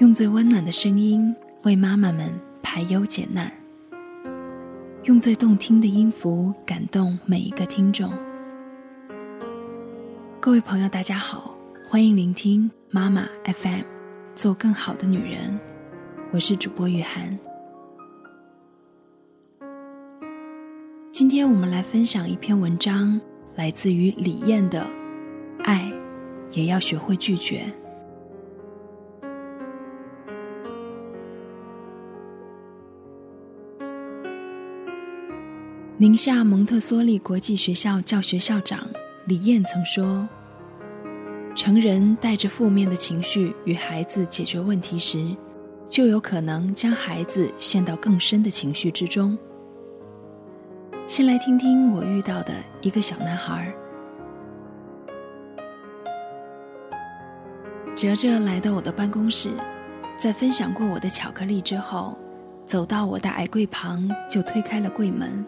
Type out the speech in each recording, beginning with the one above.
用最温暖的声音为妈妈们排忧解难，用最动听的音符感动每一个听众。各位朋友，大家好，欢迎聆听妈妈 FM，做更好的女人。我是主播雨涵。今天我们来分享一篇文章，来自于李艳的《爱也要学会拒绝》。宁夏蒙特梭利国际学校教学校长李燕曾说：“成人带着负面的情绪与孩子解决问题时，就有可能将孩子陷到更深的情绪之中。”先来听听我遇到的一个小男孩。哲哲来到我的办公室，在分享过我的巧克力之后，走到我的矮柜旁，就推开了柜门。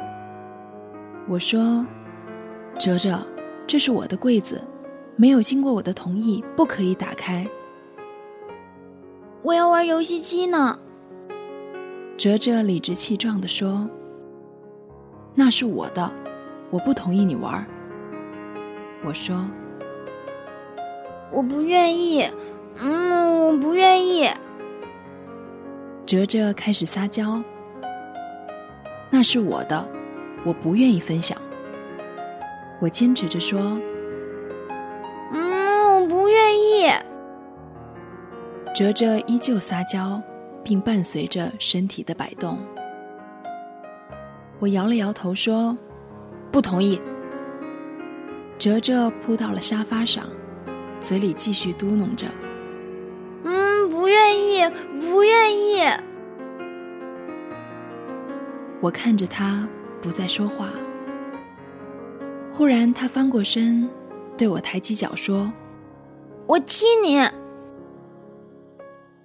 我说：“哲哲，这是我的柜子，没有经过我的同意，不可以打开。”我要玩游戏机呢。哲哲理直气壮地说：“那是我的，我不同意你玩。”我说：“我不愿意，嗯，我不愿意。”哲哲开始撒娇：“那是我的。”我不愿意分享。我坚持着说：“嗯，我不愿意。”哲哲依旧撒娇，并伴随着身体的摆动。我摇了摇头说：“不同意。”哲哲扑到了沙发上，嘴里继续嘟哝着：“嗯，不愿意，不愿意。”我看着他。不再说话。忽然，他翻过身，对我抬起脚说：“我踢你。”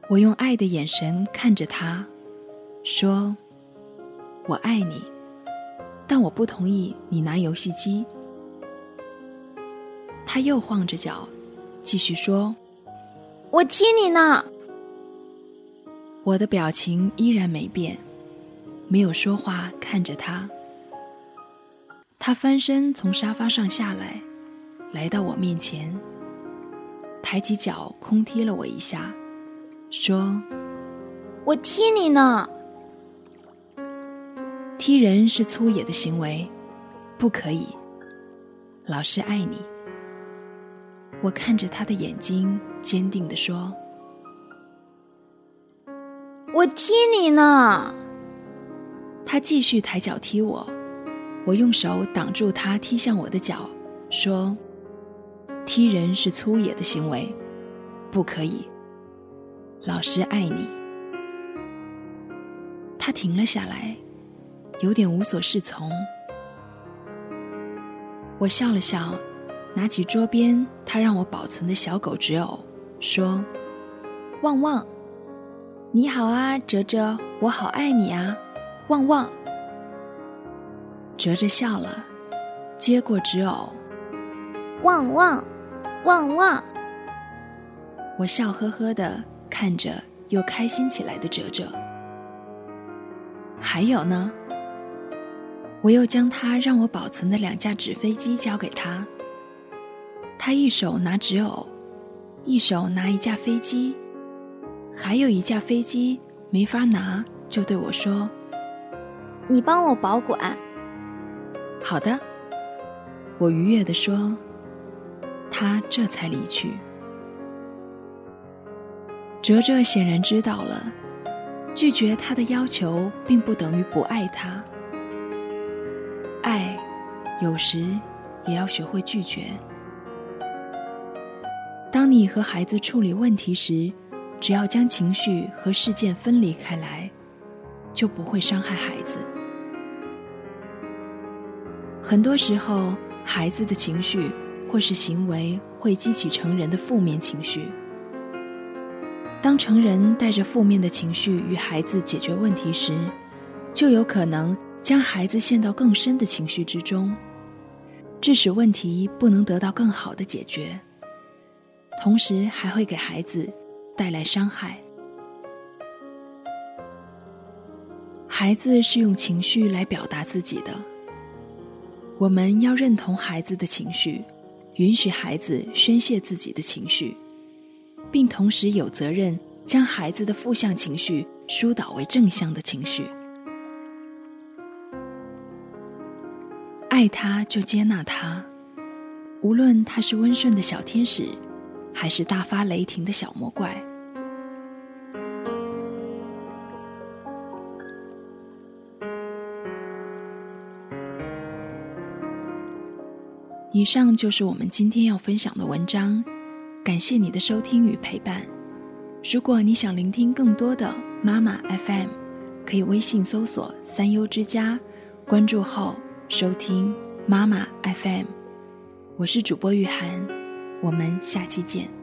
我用爱的眼神看着他，说：“我爱你，但我不同意你拿游戏机。”他又晃着脚，继续说：“我踢你呢。”我的表情依然没变，没有说话，看着他。他翻身从沙发上下来，来到我面前，抬起脚空踢了我一下，说：“我踢你呢。”踢人是粗野的行为，不可以。老师爱你。我看着他的眼睛，坚定的说：“我踢你呢。”他继续抬脚踢我。我用手挡住他踢向我的脚，说：“踢人是粗野的行为，不可以。老师爱你。”他停了下来，有点无所适从。我笑了笑，拿起桌边他让我保存的小狗纸偶，说：“旺旺，你好啊，哲哲，我好爱你啊，旺旺。”哲哲笑了，接过纸偶，旺旺，旺旺。我笑呵呵的看着又开心起来的哲哲。还有呢？我又将他让我保存的两架纸飞机交给他。他一手拿纸偶，一手拿一架飞机，还有一架飞机没法拿，就对我说：“你帮我保管。”好的，我愉悦地说。他这才离去。哲哲显然知道了，拒绝他的要求并不等于不爱他。爱，有时也要学会拒绝。当你和孩子处理问题时，只要将情绪和事件分离开来，就不会伤害孩子。很多时候孩子的情绪或是行为会激起成人的负面情绪。当成人带着负面的情绪与孩子解决问题时就有可能将孩子陷到更深的情绪之中致使问题不能得到更好的解决。同时还会给孩子带来伤害。孩子是用情绪来表达自己的。我们要认同孩子的情绪，允许孩子宣泄自己的情绪，并同时有责任将孩子的负向情绪疏导为正向的情绪。爱他就接纳他，无论他是温顺的小天使，还是大发雷霆的小魔怪。以上就是我们今天要分享的文章，感谢你的收听与陪伴。如果你想聆听更多的妈妈 FM，可以微信搜索“三优之家”，关注后收听妈妈 FM。我是主播雨涵，我们下期见。